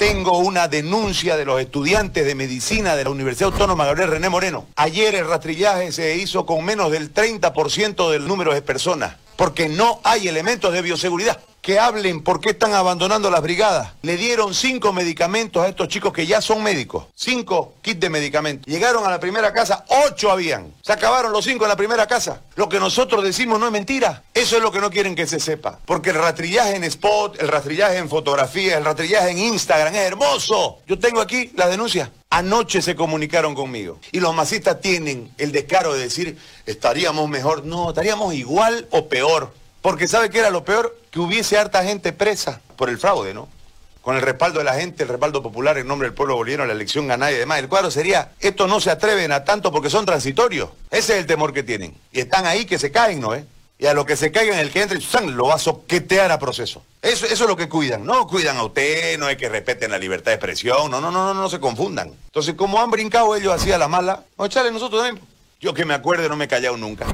Tengo una denuncia de los estudiantes de medicina de la Universidad Autónoma Gabriel René Moreno. Ayer el rastrillaje se hizo con menos del 30% del número de personas, porque no hay elementos de bioseguridad que hablen por qué están abandonando las brigadas. Le dieron cinco medicamentos a estos chicos que ya son médicos. Cinco kits de medicamentos. Llegaron a la primera casa, ocho habían. Se acabaron los cinco en la primera casa. Lo que nosotros decimos no es mentira. Eso es lo que no quieren que se sepa. Porque el rastrillaje en spot, el rastrillaje en fotografía, el rastrillaje en Instagram es hermoso. Yo tengo aquí la denuncia. Anoche se comunicaron conmigo. Y los masistas tienen el descaro de decir, estaríamos mejor. No, estaríamos igual o peor. Porque ¿sabe qué era lo peor? Que hubiese harta gente presa por el fraude, ¿no? Con el respaldo de la gente, el respaldo popular en nombre del pueblo boliviano, la elección ganada y demás. El cuadro sería, estos no se atreven a tanto porque son transitorios. Ese es el temor que tienen. Y están ahí que se caen, ¿no? Eh? Y a lo que se caigan, el que entre, lo va a soquetear a proceso. Eso, es lo que cuidan. No cuidan a usted, no es que respeten la libertad de expresión. No, no, no, no, no se confundan. Entonces, como han brincado ellos así a la mala, a echarle nosotros también. Yo que me acuerde, no me he callado nunca.